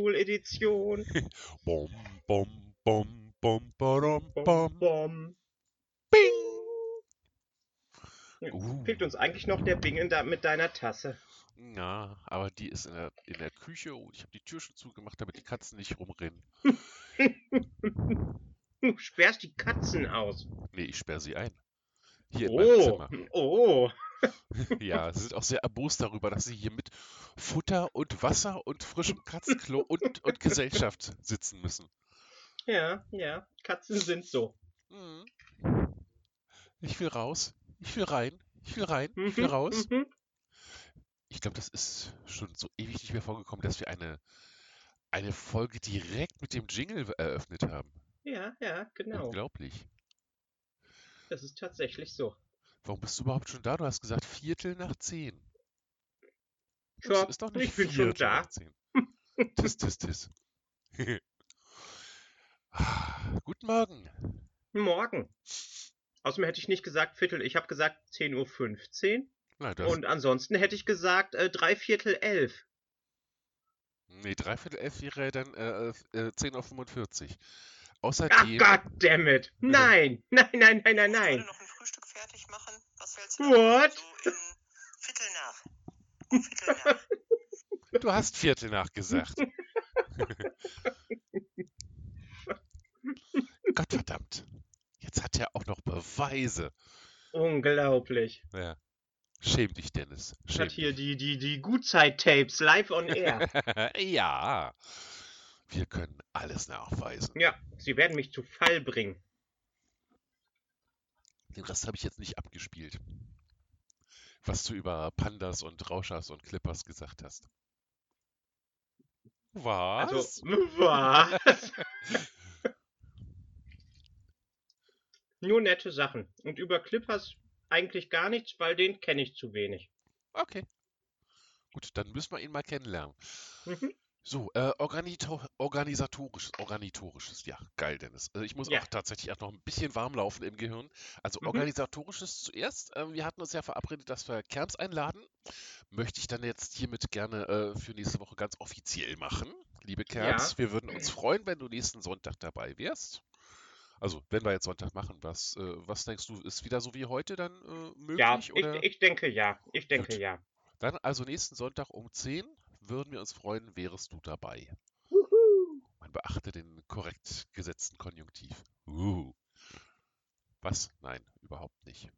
Oldschool Edition. Bom, bom, bom, bom, Bom, bom. bom. Bing. Uh. Fehlt uns eigentlich noch der Bing in da mit deiner Tasse. Ja, aber die ist in der, in der Küche und ich habe die Tür schon zugemacht, damit die Katzen nicht rumrennen. Du sperrst die Katzen aus. Nee, ich sperre sie ein. Hier in meinem Oh, Zimmer. oh. Ja, sie sind auch sehr erbost darüber, dass sie hier mit Futter und Wasser frischem Katzenklo und, und Gesellschaft sitzen müssen. Ja, ja. Katzen sind so. Mhm. Ich will raus, ich will rein, ich will rein, ich will Mhm, raus. mhm. Ich glaube, das ist schon so ewig nicht mehr vorgekommen, dass wir eine, eine Folge direkt mit dem Jingle eröffnet haben. Ja, ja, genau. Unglaublich. Das ist tatsächlich so. Warum bist du überhaupt schon da? Du hast gesagt Viertel nach zehn. Ja, ist doch nicht ich bin schon da. Tis, tis, tis. Guten Morgen. Morgen. Außerdem hätte ich nicht gesagt Viertel, ich habe gesagt 10.15 Uhr. Das, Und ansonsten hätte ich gesagt äh, drei Viertel elf. nee, dreiviertel elf wäre dann äh, äh, 10.45 Uhr. Ach Außerdem, goddammit. Nein, nein, nein, nein, nein, Ich nein. noch ein Frühstück fertig machen. Was hältst du? What? So in Viertel nach. Du hast Viertel nachgesagt. Gottverdammt. Jetzt hat er auch noch Beweise. Unglaublich. Ja. Schäm dich, Dennis. Schäm hat hier die, die, die Gutzeit-Tapes live on air. ja. Wir können alles nachweisen. ja, sie werden mich zu Fall bringen. Den Rest habe ich jetzt nicht abgespielt. Was du über Pandas und Rauschers und Clippers gesagt hast. Was? Also, was? Nur nette Sachen. Und über Clippers eigentlich gar nichts, weil den kenne ich zu wenig. Okay. Gut, dann müssen wir ihn mal kennenlernen. Mhm. So, äh, organito organisatorisches, organisatorisches, ja, geil, Dennis. Also ich muss Ja. auch tatsächlich auch noch ein bisschen warm laufen im Gehirn. Also Mhm. organisatorisches zuerst. Ähm, wir hatten uns ja verabredet, dass wir Kerns einladen. Möchte ich dann jetzt hiermit gerne äh, für nächste Woche ganz offiziell machen. Liebe Kerns, wir würden uns freuen, wenn du nächsten Sonntag dabei wärst. Also, wenn wir jetzt Sonntag machen, was, äh, was denkst du, ist wieder so wie heute dann äh, möglich? Ja, ich, oder? ich denke ja. Ich denke Gut. ja. Dann also nächsten Sonntag um 10 würden wir uns freuen, wärest du dabei. Man beachte den korrekt gesetzten Konjunktiv. Uh. Was? Nein, überhaupt nicht.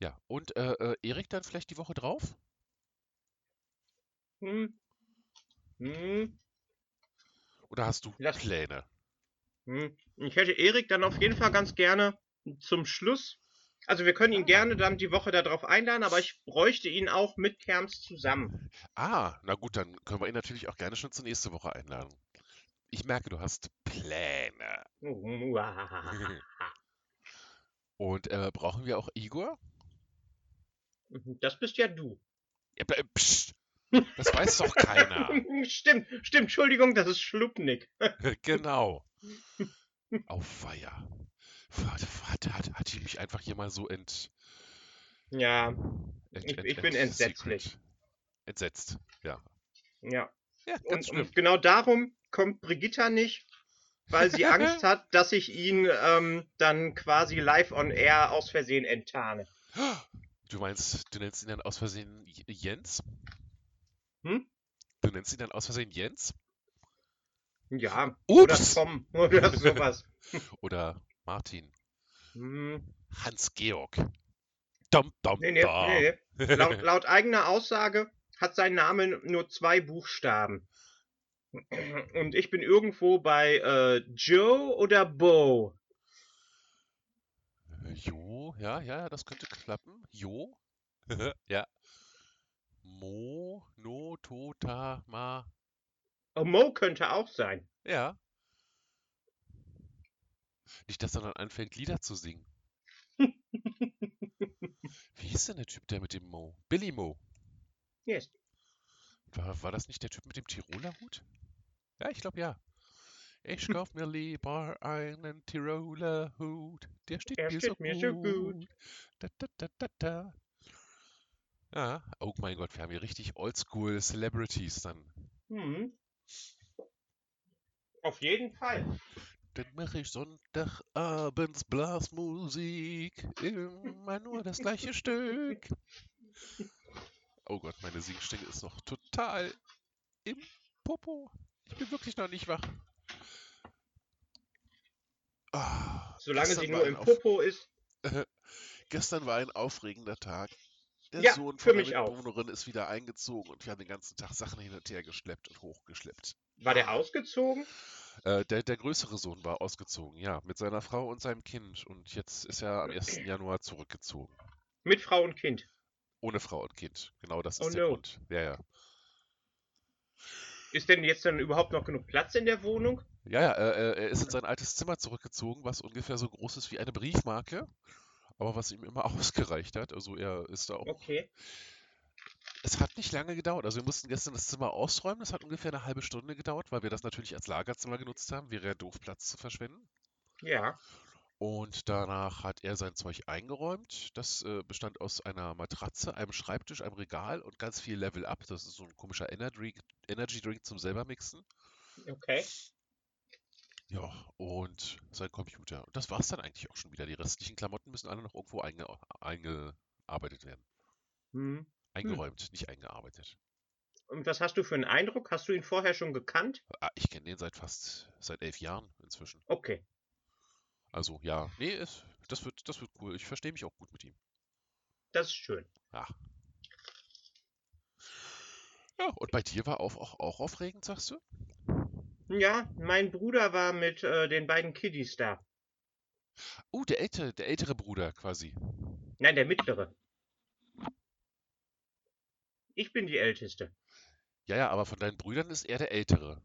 Ja, und äh, äh, Erik dann vielleicht die Woche drauf? Hm. Hm. Oder hast du Lass- Pläne? Hm. Ich hätte Erik dann auf jeden Fall ganz gerne zum Schluss. Also wir können ihn Ah. gerne dann die Woche darauf einladen, aber ich bräuchte ihn auch mit Kerms zusammen. Ah, na gut, dann können wir ihn natürlich auch gerne schon zur nächste Woche einladen. Ich merke, du hast Pläne. Und äh, brauchen wir auch Igor? Das bist ja du. Ja, b- psst. Das weiß doch keiner. stimmt, stimmt, Entschuldigung, das ist Schlupnik. Genau. Auweia. Hat, hat, hat, hat die mich einfach hier mal so ent, Ja, ent, Ich- ent, ich bin ent- entsetzlich. Entsetzt, ja. ja. Ja, Und, und genau darum kommt Brigitta nicht, weil sie Angst hat, dass ich ihn ähm, dann quasi live on air aus Versehen enttarne. Du meinst, du nennst ihn dann aus Versehen Jens? Hm? Du nennst ihn dann aus Versehen Jens? Ja, oder Ups! Tom oder sowas. Oder Martin? Hm. Hans-Georg? Dom, dom, Nee, nee, dom. nee, nee. Laut, laut eigener Aussage hat sein Name nur zwei Buchstaben. Und ich bin irgendwo bei äh, Joe oder Bo. Äh, Jo, ja, ja, das könnte klappen. Jo. ja. Mo, no, to, ta, ma. Oh, Mo könnte auch sein. Ja. Nicht, dass er dann anfängt, Lieder zu singen. Wie hieß denn der Typ, der mit dem Mo? Billy Mo. Yes. War, war das nicht der Typ mit dem Tiroler Hut? Ja, ich glaube ja. Ich kauf mir lieber einen Tiroler Hut, der steht, Er mir, steht so mir gut. so gut. Da, da, da, da, da. Ja, oh mein Gott, wir haben hier richtig Oldschool Celebrities dann. Hm. Auf jeden Fall. Dann mache ich Sonntagabends Blasmusik, immer nur das gleiche Stück. Oh Gott, meine Singstimme ist noch total im Popo. Ich bin wirklich noch nicht wach. Ah, Solange sie nur im Popo ist. Gestern war ein aufregender Tag. Der Ja, Sohn von der. Mitbewohnerin ist wieder eingezogen und wir haben den ganzen Tag Sachen hin und her geschleppt und hochgeschleppt. War der ausgezogen? Äh, der, der größere Sohn war ausgezogen, ja, mit seiner Frau und seinem Kind. Und jetzt ist er am 1. Januar zurückgezogen. Mit Frau und Kind. Ohne Frau und Kind. Genau das Oh ist der no. Grund. Ja, ja. Ist denn jetzt dann überhaupt noch genug Platz in der Wohnung? Ja, ja, äh, er ist in sein altes Zimmer zurückgezogen, was ungefähr so groß ist wie eine Briefmarke, aber was ihm immer ausgereicht hat. Also er ist da auch. Okay. Es hat nicht lange gedauert. Also wir mussten gestern das Zimmer ausräumen. Das hat ungefähr eine halbe Stunde gedauert, weil wir das natürlich als Lagerzimmer genutzt haben. Wäre ja doof, Platz zu verschwenden. Ja. Und danach hat er sein Zeug eingeräumt. Das äh, bestand aus einer Matratze, einem Schreibtisch, einem Regal und ganz viel Level Up. Das ist so ein komischer Energy, Energy Drink zum selber mixen. Okay. Ja, und sein Computer. Und das war's dann eigentlich auch schon wieder. Die restlichen Klamotten müssen alle noch irgendwo einge eingearbeitet werden. Hm. Eingeräumt, nicht eingearbeitet. Und was hast du für einen Eindruck? Hast du ihn vorher schon gekannt? Ah, ich kenne den seit fast seit elf Jahren inzwischen. Okay. Also ja, nee, es, das wird, das wird cool. Ich verstehe mich auch gut mit ihm. Das ist schön. Ja. Ja, und bei dir war auch, auch, auch aufregend, sagst du? Ja, mein Bruder war mit äh, den beiden Kiddies da. Oh, der ältere, der ältere Bruder quasi. Nein, der mittlere. Ich bin die Älteste. Ja, ja, aber von deinen Brüdern ist er der ältere.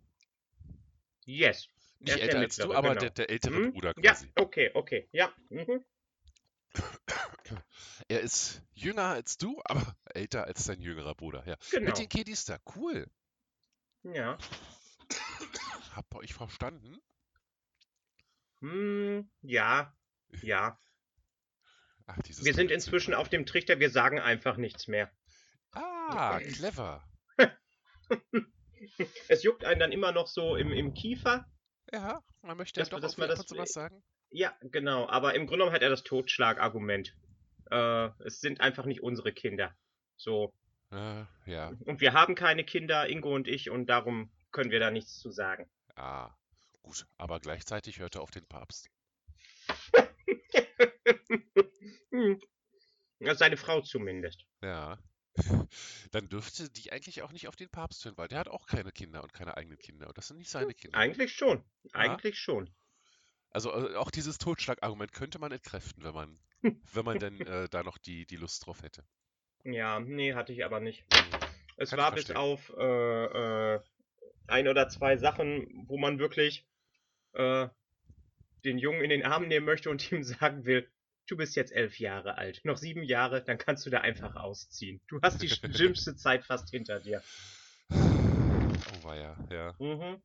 Yes. Nicht Er älter als du, mittlere, aber genau. der, der ältere Hm? Bruder Ja, quasi. okay, okay. Ja. Mhm. Er ist jünger als du, aber älter als dein jüngerer Bruder. Ja. Genau. Mit den Kiddies da, cool. Ja. Habt ihr euch verstanden? Hm, ja. Ja. Ach, Wir sind inzwischen auf dem Trichter, wir sagen einfach nichts mehr. Ah, clever. Es juckt einen dann immer noch so im, im Kiefer. Ja, man möchte ja Dass doch man- dass man das- was sagen. Ja, genau. Aber im Grunde genommen hat er das Totschlagargument. Äh, es sind einfach nicht unsere Kinder. So. Äh, ja, Und wir haben keine Kinder, Ingo und ich, und darum können wir da nichts zu sagen. Ah, gut. Aber gleichzeitig hört er auf den Papst. Hm. Ja, Seine Frau zumindest. Ja. Dann dürfte die eigentlich auch nicht auf den Papst hören, weil der hat auch keine Kinder und keine eigenen Kinder. Und das sind nicht seine Kinder. Eigentlich schon. Eigentlich schon. Also äh, auch dieses Totschlagargument könnte man entkräften, wenn man, wenn man denn äh, da noch die, die Lust drauf hätte. Ja, nee, hatte ich aber nicht. Es Kann war bis auf äh, äh, ein oder zwei Sachen, wo man wirklich äh, den Jungen in den Arm nehmen möchte und ihm sagen will, du bist jetzt elf Jahre alt, noch sieben Jahre, dann kannst du da einfach ausziehen. Du hast die schlimmste Zeit fast hinter dir. Oh weia, ja. Mhm.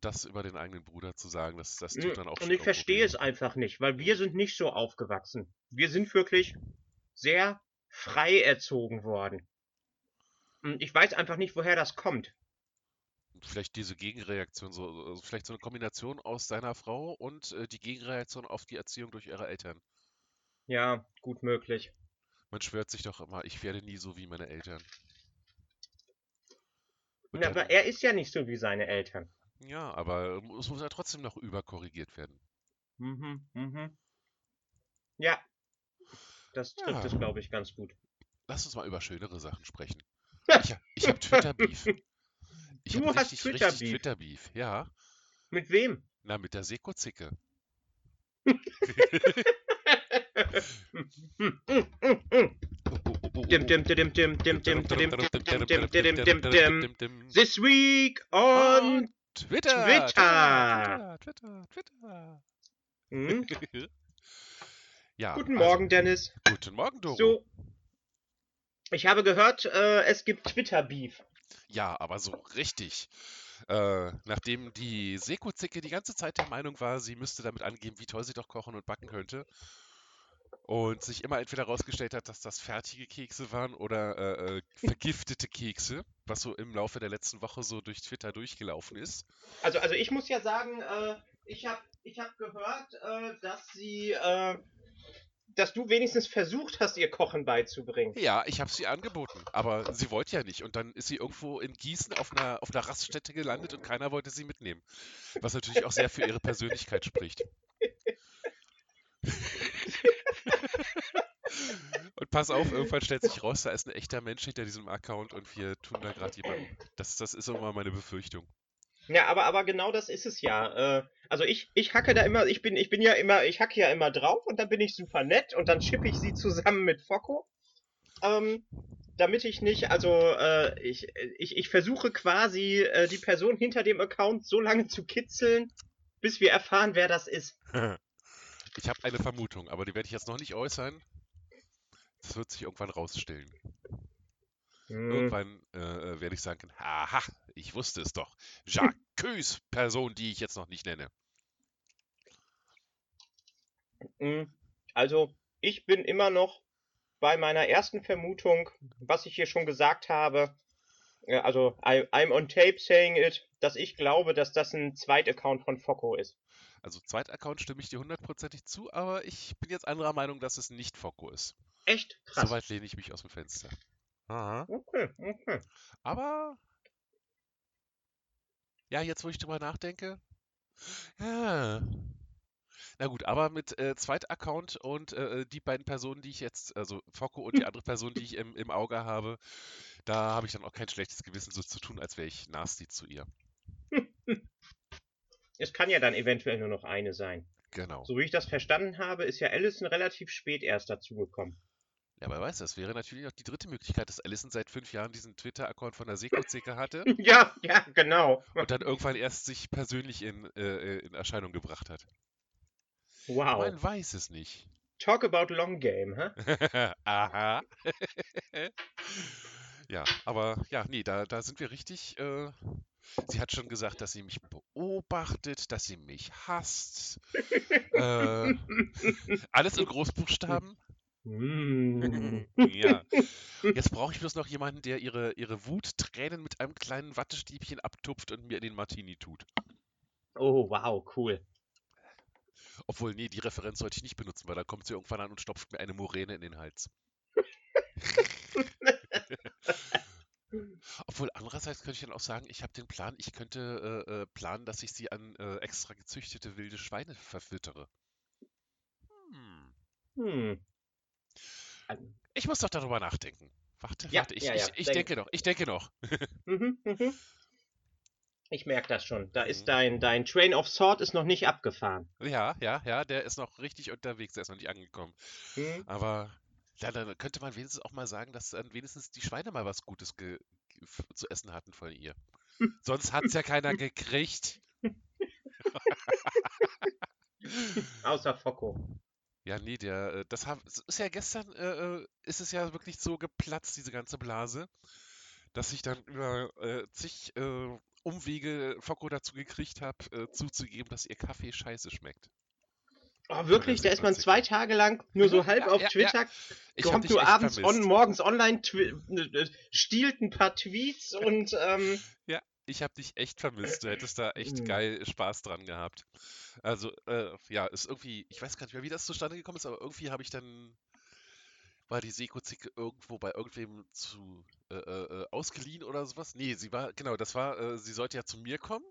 Das über den eigenen Bruder zu sagen, das, das tut dann auch Und ich verstehe es einfach nicht, weil wir sind nicht so aufgewachsen. Wir sind wirklich sehr frei erzogen worden. Und ich weiß einfach nicht, woher das kommt. Vielleicht diese Gegenreaktion, so, also vielleicht so eine Kombination aus seiner Frau und äh, die Gegenreaktion auf die Erziehung durch ihre Eltern. Ja, gut möglich. Man schwört sich doch immer, ich werde nie so wie meine Eltern. Und Ja, dann- aber er ist ja nicht so wie seine Eltern. ja, aber es muss ja trotzdem noch überkorrigiert werden. Mhm, mhm. Ja. Das trifft Ja. es, glaube ich, ganz gut. Lass uns mal über schönere Sachen sprechen. Ich, ich habe Twitter-Beef. Du hab hast richtig, Twitter-Beef. Richtig Twitter-Beef, ja. Mit wem? Na, mit der Seko-Zicke. This week on Twitter. Twitter. Twitter, Twitter. Hm? ja, Guten Morgen, also, Dennis. Guten Morgen, Doro. So, ich habe gehört, äh, es gibt Twitter-Beef. Ja, aber so richtig. Äh, nachdem die Seko-Zicke die ganze Zeit der Meinung war, sie müsste damit angeben, wie toll sie doch kochen und backen könnte. Und sich immer entweder herausgestellt hat, dass das fertige Kekse waren oder äh, äh, vergiftete Kekse, was so im Laufe der letzten Woche so durch Twitter durchgelaufen ist. Also, also ich muss ja sagen, äh, ich habe ich hab gehört, äh, dass sie dass du wenigstens versucht hast, ihr Kochen beizubringen. Ja, ich habe sie angeboten, aber sie wollte ja nicht. Und dann ist sie irgendwo in Gießen auf einer, auf einer Raststätte gelandet und keiner wollte sie mitnehmen. Was natürlich auch sehr für ihre Persönlichkeit spricht. und pass auf, irgendwann stellt sich raus, da ist ein echter Mensch hinter diesem Account und wir tun da gerade jemanden. Das, das ist immer meine Befürchtung. Ja, aber, aber genau das ist es ja. Äh, also ich, ich hacke da immer, ich bin, ich bin ja immer, ich hacke ja immer drauf und dann bin ich super nett und dann chippe ich sie zusammen mit Focco. Ähm, damit ich nicht, also äh, ich, ich, ich versuche quasi äh, die Person hinter dem Account so lange zu kitzeln, bis wir erfahren, wer das ist. Ich habe eine Vermutung, aber die werde ich jetzt noch nicht äußern. Das wird sich irgendwann rausstellen. Hm. Irgendwann äh, äh, werde ich sagen, haha, ich wusste es doch. Jacques, Person, die ich jetzt noch nicht nenne. Hm, also, ich bin immer noch bei meiner ersten Vermutung, was ich hier schon gesagt habe. Äh, also, I, I'm on tape saying it, dass ich glaube, dass das ein Zweitaccount von Focco ist. Also, Zweitaccount stimme ich dir hundertprozentig zu, aber ich bin jetzt anderer Meinung, dass es nicht Focco ist. Echt? Krass. Soweit lehne ich mich aus dem Fenster. Aha. Okay, okay. Aber ja, jetzt wo ich drüber nachdenke. Ja. Na gut, aber mit äh, Zweitaccount und äh, äh, die beiden Personen, die ich jetzt, also Focco und die andere Person, die ich im, im Auge habe, da habe ich dann auch kein schlechtes Gewissen, so zu tun, als wäre ich nasty zu ihr. Es kann ja dann eventuell nur noch eine sein. Genau. So wie ich das verstanden habe, ist ja Allison relativ spät erst dazugekommen. Ja, aber weiß, das wäre natürlich auch die dritte Möglichkeit, dass Allison seit fünf Jahren diesen Twitter-Account von der Seko-Zecke hatte. Ja, ja, genau. Und dann irgendwann erst sich persönlich in, äh, in Erscheinung gebracht hat. Wow. Man weiß es nicht. Talk about long game, hä? Huh? Aha. ja, aber ja, nee, da, da sind wir richtig. Äh, sie hat schon gesagt, dass sie mich beobachtet, dass sie mich hasst. äh, alles in Großbuchstaben. Mm. ja. Jetzt brauche ich bloß noch jemanden, der ihre, ihre Wuttränen mit einem kleinen Wattestäbchen abtupft und mir in den Martini tut. Oh, wow, cool. Obwohl, nee, die Referenz sollte ich nicht benutzen, weil da kommt sie irgendwann an und stopft mir eine Moräne in den Hals. Obwohl, andererseits könnte ich dann auch sagen, ich habe den Plan, ich könnte äh, äh, planen, dass ich sie an äh, extra gezüchtete wilde Schweine verfüttere. Hm. Hm. Ich muss doch darüber nachdenken. Warte, ja, warte, ich, ja, ja. ich, ich denke noch, ich denke noch. Mhm, mhm. Ich merke das schon. Da ist mhm. dein, dein Train of Thought ist noch nicht abgefahren. Ja, ja, ja, der ist noch richtig unterwegs, der ist noch nicht angekommen. Mhm. Aber ja, dann könnte man wenigstens auch mal sagen, dass dann wenigstens die Schweine mal was Gutes zu essen hatten von ihr. Sonst hat es ja keiner gekriegt. Außer Focko. Ja, nee, der, äh, das ist ja gestern, äh, äh, ist es ja wirklich so geplatzt, diese ganze Blase, dass ich dann über äh, zig äh, Umwege Focko dazu gekriegt habe, äh, zuzugeben, dass ihr Kaffee scheiße schmeckt. Oh, wirklich? Da ist man zwei Tage lang nur so halb ja, auf ja, Twitter, ja. kommt du abends on, morgens online, stiehlt ein paar Tweets und ähm, ja, ich habe dich echt vermisst. Du hättest da echt mhm. geil Spaß dran gehabt. Also, äh, ja, ist irgendwie, ich weiß gar nicht mehr, wie das zustande gekommen ist, aber irgendwie habe ich dann, war die Seko-Zicke irgendwo bei irgendwem zu äh, äh, äh, ausgeliehen oder sowas? Nee, sie war, genau, das war, äh, sie sollte ja zu mir kommen,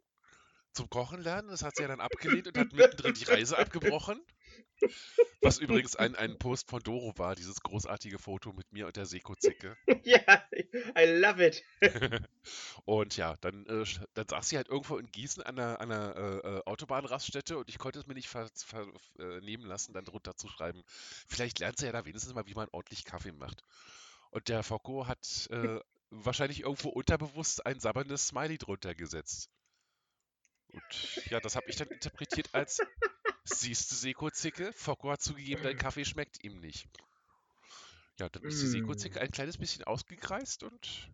zum Kochen lernen. Das hat sie ja dann abgelehnt und hat mittendrin die Reise abgebrochen. Was übrigens ein, ein Post von Doro war, dieses großartige Foto mit mir und der Seko-Zicke. Ja, I love it. und ja, dann, äh, dann saß sie halt irgendwo in Gießen an einer, an einer äh, äh Autobahnraststätte und ich konnte es mir nicht vernehmen ver, äh, lassen, dann drunter zu schreiben. Vielleicht lernt sie ja da wenigstens mal, wie man ordentlich Kaffee macht. Und der Foucault hat äh, wahrscheinlich irgendwo unterbewusst ein sabberndes Smiley drunter gesetzt. Und ja, das habe ich dann interpretiert als Siehst du, Seko-Zicke? Focko hat zugegeben, dein Kaffee schmeckt ihm nicht. Ja, dann ist die Seko-Zicke mm. ein kleines bisschen ausgekreist und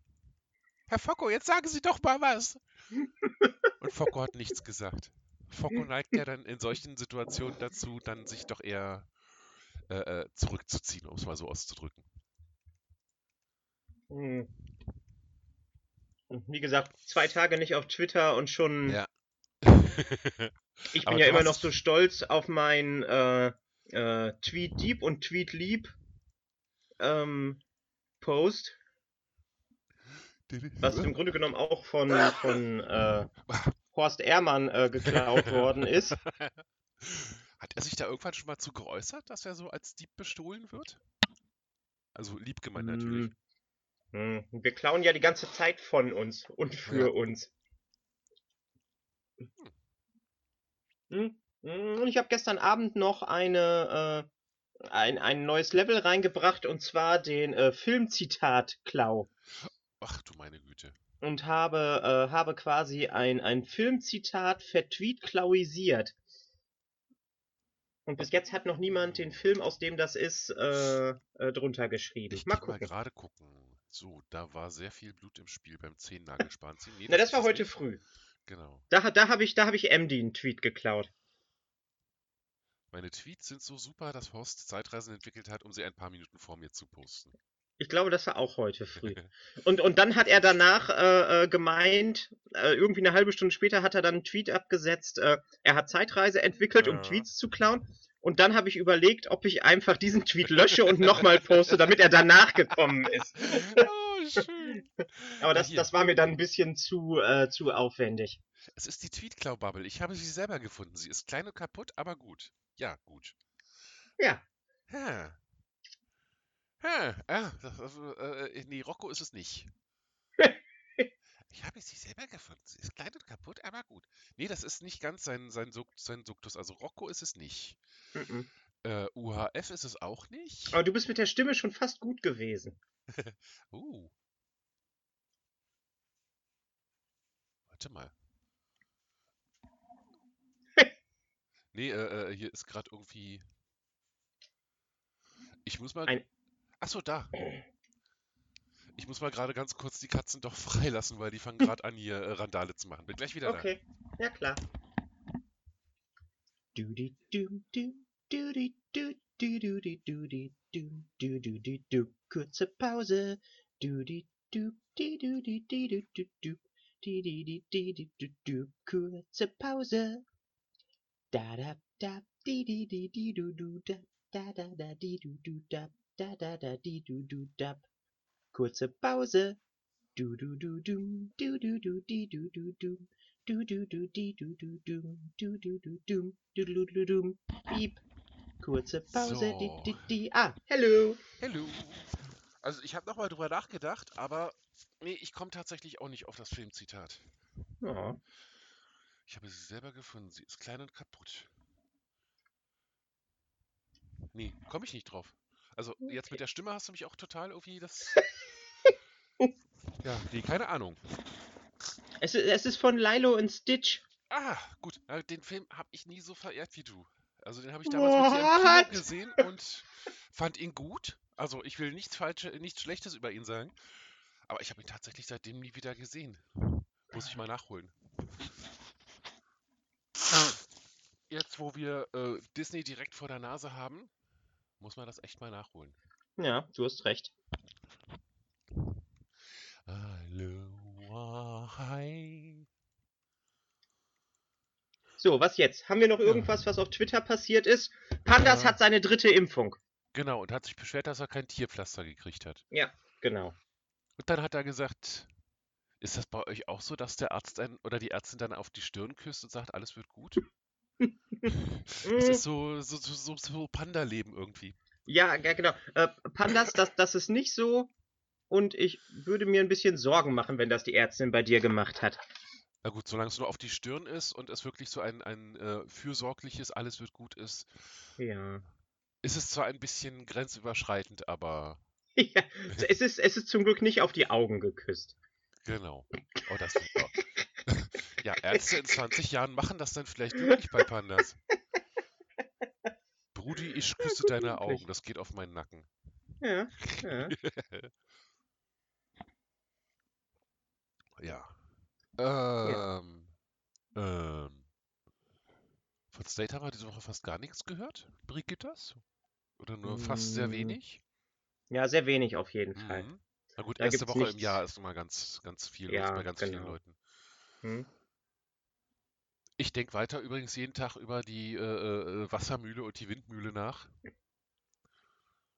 Herr Focko, jetzt sagen Sie doch mal was. Und Focko hat nichts gesagt. Focko neigt ja dann in solchen Situationen dazu, dann sich doch eher äh, äh zurückzuziehen, um es mal so auszudrücken. Hm. Wie gesagt, zwei Tage nicht auf Twitter und schon. Ja. ich bin ja immer noch so stolz auf mein äh, äh, Tweet Deep und Tweet Lieb ähm, Post. Was im Grunde genommen auch von, von äh, Horst Ehrmann äh, geklaut worden ist. Hat er sich da irgendwann schon mal zu geäußert, dass er so als Dieb bestohlen wird? Also lieb gemeint hm. natürlich. Hm. Wir klauen ja die ganze Zeit von uns und für ja. uns. Hm. Hm. Und ich habe gestern Abend noch eine, äh, ein, ein neues Level reingebracht und zwar den äh, Filmzitat-Klau. Ach du meine Güte. Und habe, äh, habe quasi ein, ein Filmzitat vertweet-klauisiert. Und bis jetzt hat noch niemand den Film, aus dem das ist, äh, äh, drunter geschrieben. Ich mal gucken. mal gerade gucken. So, da war sehr viel Blut im Spiel beim Zehennagelspanziehen. Nee, Na, das, das war heute früh. Genau. Da, da habe ich, hab ich MD einen Tweet geklaut. Meine Tweets sind so super, dass Horst Zeitreisen entwickelt hat, um sie ein paar Minuten vor mir zu posten. Ich glaube, das war auch heute früh. und, und dann hat er danach äh, äh, gemeint, äh, irgendwie eine halbe Stunde später hat er dann einen Tweet abgesetzt, äh, er hat Zeitreise entwickelt, ja. um Tweets zu klauen. Und dann habe ich überlegt, ob ich einfach diesen Tweet lösche und nochmal poste, damit er danach gekommen ist. Schön. Aber das, das war mir dann ein bisschen zu, äh, zu aufwendig. Es ist die Tweetklau-Bubble. Ich habe sie selber gefunden. Sie ist klein und kaputt, aber gut. Ja, gut. Ja. Ha. Ha. Ah, also, äh, nee, Rocco ist es nicht. Ich habe sie selber gefunden. Sie ist klein und kaputt, aber gut. Nee, das ist nicht ganz sein, sein, sein Suktus. Also Rocco ist es nicht. Mm Äh, UHF ist es auch nicht. Aber du bist mit der Stimme schon fast gut gewesen. uh. Warte mal. nee, äh, äh, hier ist gerade irgendwie. Ich muss mal. Ein... Achso, da. Ich muss mal gerade ganz kurz die Katzen doch freilassen, weil die fangen gerade an, hier äh, Randale zu machen. Bin gleich wieder okay. da. Okay, ja klar. Doody doom doom doody doo doody doody doom doody doo doo kurze Pause. Doody doop di doody di doo doo doop di di di di di doo doo kurze Pause. Da da da di di di di doo doo da da da da di doo doo da da da da di doo doo da Kurze Pause. Du du du dum, du du du di du du dum, du du du di du du dum, du du du dum, du du du dum, piep. Kurze Pause, so. di di di. Ah, hello. Hello. Also ich habe nochmal drüber nachgedacht, aber nee, ich komme tatsächlich auch nicht auf das Filmzitat. Ja. Ich habe sie selber gefunden. Sie ist klein und kaputt. Nee, komme ich nicht drauf. Also jetzt mit der Stimme hast du mich auch total irgendwie das. ja, nee, keine Ahnung. Es, es ist von Lilo und Stitch. Ah, gut. Den Film habe ich nie so verehrt wie du. Also den habe ich damals What? mit dir im Kino gesehen und fand ihn gut. Also ich will nichts Falsches, nichts Schlechtes über ihn sagen. Aber ich habe ihn tatsächlich seitdem nie wieder gesehen. Muss ich mal nachholen. Jetzt, wo wir äh, Disney direkt vor der Nase haben, muss man das echt mal nachholen. Ja, du hast recht. So, was jetzt? Haben wir noch irgendwas, was auf Twitter passiert ist? Pandas ja. hat seine dritte Impfung. Genau, und hat sich beschwert, dass er kein Tierpflaster gekriegt hat. Ja, genau. Und dann hat er gesagt, ist das bei euch auch so, dass der Arzt ein, oder die Ärztin dann auf die Stirn küsst und sagt, alles wird gut? das ist so, so, so, so Panda-Leben irgendwie. Ja, ja, genau. Äh, Pandas, das, das ist nicht so. Und ich würde mir ein bisschen Sorgen machen, wenn das die Ärztin bei dir gemacht hat. Na gut, solange es nur auf die Stirn ist und es wirklich so ein, ein äh, fürsorgliches, alles wird gut ist. Ja. Ist es zwar ein bisschen grenzüberschreitend, aber. Ja, es ist, es ist zum Glück nicht auf die Augen geküsst. Genau. Oh, das oh. Ja, Ärzte in 20 Jahren machen das dann vielleicht wirklich bei Pandas. Brudi, ich küsse deine Augen, das geht auf meinen Nacken. Ja, ja. ja. Ähm, ja. ähm, von State haben wir diese Woche fast gar nichts gehört. Brigittas? Oder nur mm. fast sehr mm. wenig? Ja, sehr wenig auf jeden mhm. Fall. Na gut, da erste Woche nichts... im Jahr ist immer ganz, ganz viel ja, bei ganz genau. vielen Leuten. Hm? Ich denke weiter übrigens jeden Tag über die äh, äh, Wassermühle und die Windmühle nach.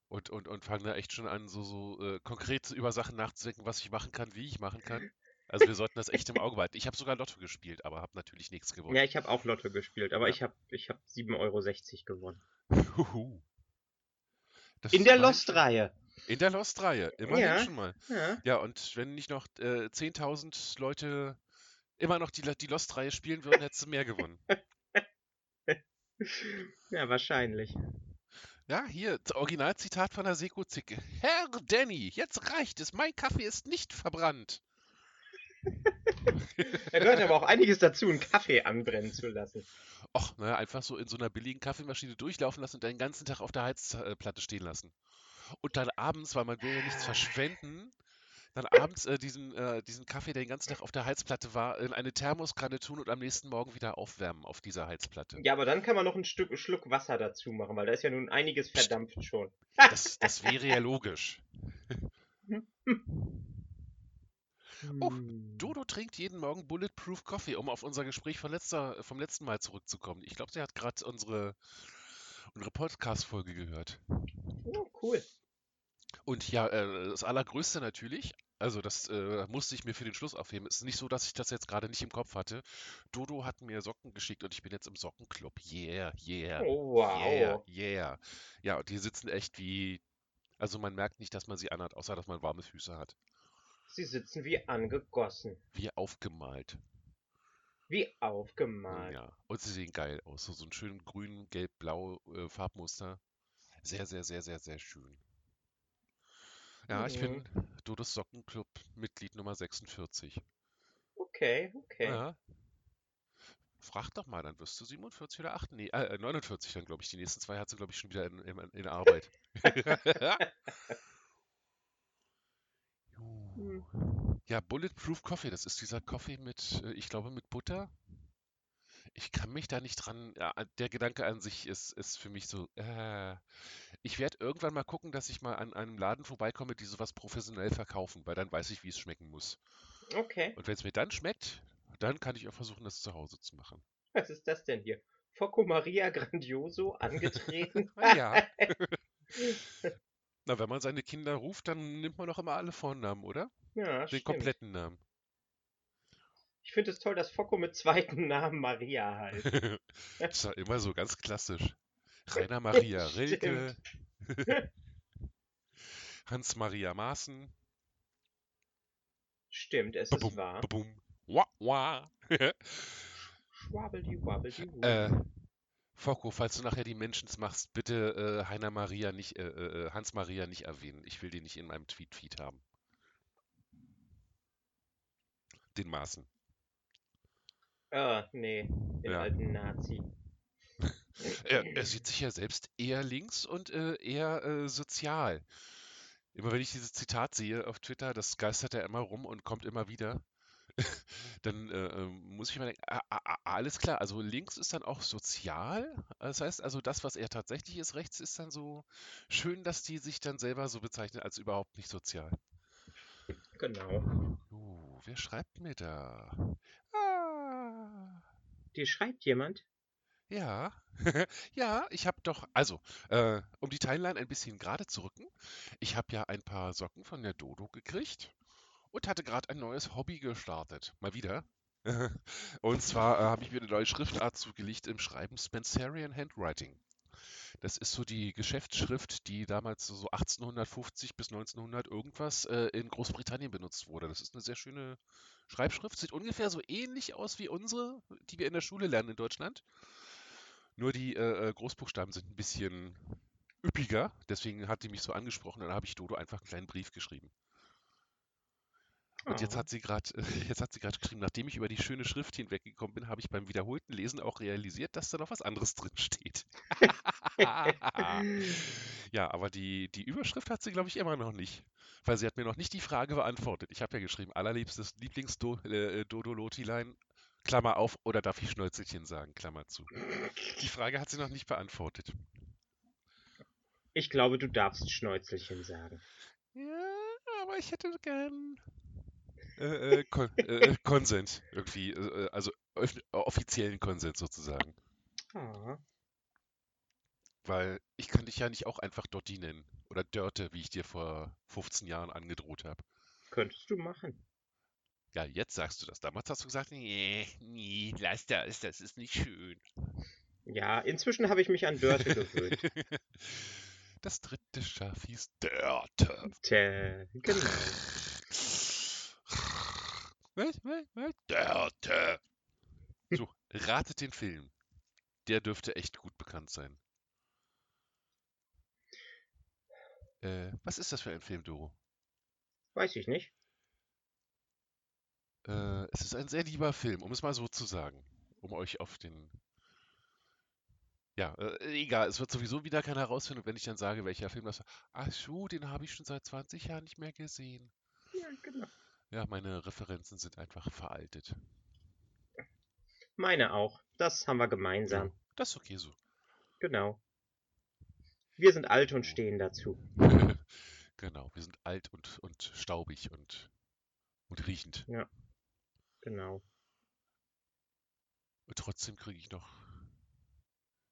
Und, und, und fange da echt schon an, so, so äh, konkret über Sachen nachzudenken, was ich machen kann, wie ich machen kann. Also wir sollten das echt im Auge behalten. Ich habe sogar Lotto gespielt, aber habe natürlich nichts gewonnen. Ja, ich habe auch Lotto gespielt, aber ja. ich habe ich hab 7,60 Euro gewonnen. In der Lost-Reihe. In der Lost-Reihe, immerhin ja, schon mal. Ja. ja, und wenn nicht noch äh, 10.000 Leute immer noch die, die Lost-Reihe spielen würden, hättest du mehr gewonnen. ja, wahrscheinlich. Ja, hier, Originalzitat von der Seko-Zicke. Herr Danny, jetzt reicht es, mein Kaffee ist nicht verbrannt. Da gehört aber auch einiges dazu, einen Kaffee anbrennen zu lassen. Och, naja, einfach so in so einer billigen Kaffeemaschine durchlaufen lassen und den ganzen Tag auf der Heizplatte stehen lassen. Und dann abends, weil man will ja nichts verschwenden, dann abends äh, diesen, äh, diesen Kaffee, der den ganzen Tag auf der Heizplatte war, in eine Thermoskanne tun und am nächsten Morgen wieder aufwärmen auf dieser Heizplatte. Ja, aber dann kann man noch ein Stück Schluck Wasser dazu machen, weil da ist ja nun einiges verdampft schon. Das, das wäre ja logisch. Oh, Dodo trinkt jeden Morgen Bulletproof Coffee, um auf unser Gespräch von letzter, vom letzten Mal zurückzukommen. Ich glaube, sie hat gerade unsere, unsere Podcast-Folge gehört. Oh, cool. Und ja, äh, das Allergrößte natürlich, also das äh, musste ich mir für den Schluss aufheben. Es ist nicht so, dass ich das jetzt gerade nicht im Kopf hatte. Dodo hat mir Socken geschickt und ich bin jetzt im Sockenclub. Yeah, yeah. Oh, wow. Yeah, yeah. Ja, und die sitzen echt wie. Also man merkt nicht, dass man sie anhat, außer dass man warme Füße hat. Sie sitzen wie angegossen. Wie aufgemalt. Wie aufgemalt. Ja, und sie sehen geil aus. So, so ein schön grün, gelb, blau äh, Farbmuster. Sehr, sehr, sehr, sehr, sehr schön. Ja, ich bin mhm. Dodos Sockenclub Mitglied Nummer 46. Okay, okay. Ja. Frag doch mal, dann wirst du 47 oder 8, nee, äh, 49 dann, glaube ich. Die nächsten zwei hat sie, glaube ich, schon wieder in, in, in Arbeit. hm. Ja, Bulletproof Coffee, das ist dieser Kaffee mit, äh, ich glaube, mit Butter. Ich kann mich da nicht dran. Ja, der Gedanke an sich ist, ist für mich so. Äh, ich werde irgendwann mal gucken, dass ich mal an einem Laden vorbeikomme, die sowas professionell verkaufen, weil dann weiß ich, wie es schmecken muss. Okay. Und wenn es mir dann schmeckt, dann kann ich auch versuchen, das zu Hause zu machen. Was ist das denn hier? Focco Maria Grandioso angetreten? ja. Na, wenn man seine Kinder ruft, dann nimmt man doch immer alle Vornamen, oder? Ja, Den stimmt. kompletten Namen. Ich finde es toll, dass Focco mit zweiten Namen Maria heißt. das ist ja immer so ganz klassisch. Rainer Maria Rilke. Hans-Maria Maaßen. Stimmt, es ist wahr. Babum. Wah, wah. Schwabbeldi, wabbeldi, äh, Focco, falls du nachher die Mentions machst, bitte äh, Heiner Maria nicht, äh, äh, Hans Maria nicht erwähnen. Ich will den nicht in meinem Tweet-Feed haben. Den Maßen. Ah, nee, den ja. alten Nazi. er, er, sieht sich ja selbst eher links und äh, eher äh, sozial. Immer wenn ich dieses Zitat sehe auf Twitter, das geistert er immer rum und kommt immer wieder, dann äh, ähm, muss ich mir denken, ah, ah, ah, alles klar, also links ist dann auch sozial. Das heißt also, das, was er tatsächlich ist, rechts ist dann so schön, dass die sich dann selber so bezeichnen als überhaupt nicht sozial. Genau. Uh, wer schreibt mir da? Dir schreibt jemand? Ja, ja, ich habe doch, also, äh, um die Timeline ein bisschen gerade zu rücken, ich habe ja ein paar Socken von der Dodo gekriegt und hatte gerade ein neues Hobby gestartet. Mal wieder. und zwar äh, habe ich mir eine neue Schriftart zugelegt im Schreiben Spencerian Handwriting. Das ist so die Geschäftsschrift, die damals so 1850 bis 1900 irgendwas äh, in Großbritannien benutzt wurde. Das ist eine sehr schöne Schreibschrift, sieht ungefähr so ähnlich aus wie unsere, die wir in der Schule lernen in Deutschland. Nur die äh, äh Großbuchstaben sind ein bisschen üppiger, deswegen hat die mich so angesprochen. Dann habe ich Dodo einfach einen kleinen Brief geschrieben. Und jetzt ah. hat sie gerade, jetzt hat sie gerade geschrieben, nachdem ich über die schöne Schrift hinweggekommen bin, habe ich beim wiederholten Lesen auch realisiert, dass da noch was anderes drin steht. Ja, aber die, die Überschrift hat sie, glaube ich, immer noch nicht. Weil sie hat mir noch nicht die Frage beantwortet. Ich habe ja geschrieben, allerliebstes Lieblings-Dodolotilein, äh, Klammer auf, oder darf ich Schnäuzelchen sagen, Klammer zu. Die Frage hat sie noch nicht beantwortet. Ich glaube, du darfst Schnäuzelchen sagen. Ja, aber ich hätte gern äh, äh, Kon äh, Konsens irgendwie, äh, also offiziellen Konsens sozusagen. Ah. Weil ich kann dich ja nicht auch einfach Dotti nennen. Oder Dörte, wie ich dir vor 15 Jahren angedroht habe. Könntest du machen. Ja, jetzt sagst du das. Damals hast du gesagt, nee, nee, lass das, das ist nicht schön. Ja, inzwischen habe ich mich an Dörte gewöhnt. Das dritte Schaf hieß Dörte. Tja, genau. Was, was, was? Dörte. So, ratet den Film. Der dürfte echt gut bekannt sein. Äh, was ist das für ein Film, Doro? Weiß ich nicht. Äh, es ist ein sehr lieber Film, um es mal so zu sagen. Um euch auf den. Ja, äh, egal, es wird sowieso wieder keiner herausfinden, wenn ich dann sage, welcher Film das war. Ach so, den habe ich schon seit 20 Jahren nicht mehr gesehen. Ja, genau. Ja, meine Referenzen sind einfach veraltet. Meine auch. Das haben wir gemeinsam. Ja, das ist okay so. Genau. Wir sind alt und stehen dazu. genau, wir sind alt und, und staubig und, und riechend. Ja, genau. Und trotzdem kriege ich noch